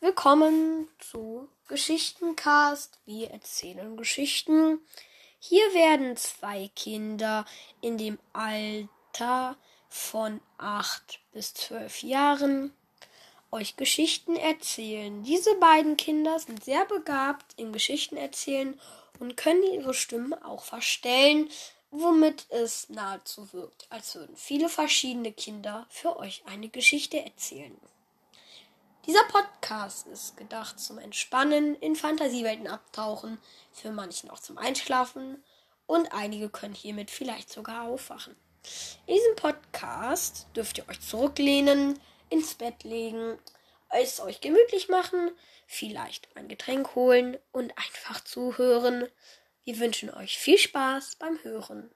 Willkommen zu Geschichtencast. Wir erzählen Geschichten. Hier werden zwei Kinder in dem Alter von 8 bis 12 Jahren euch Geschichten erzählen. Diese beiden Kinder sind sehr begabt im Geschichten erzählen und können ihre Stimmen auch verstellen, womit es nahezu wirkt, als würden viele verschiedene Kinder für euch eine Geschichte erzählen. Dieser Podcast ist gedacht zum Entspannen, in Fantasiewelten abtauchen, für manchen auch zum Einschlafen und einige können hiermit vielleicht sogar aufwachen. In diesem Podcast dürft ihr euch zurücklehnen, ins Bett legen, es euch gemütlich machen, vielleicht ein Getränk holen und einfach zuhören. Wir wünschen euch viel Spaß beim Hören.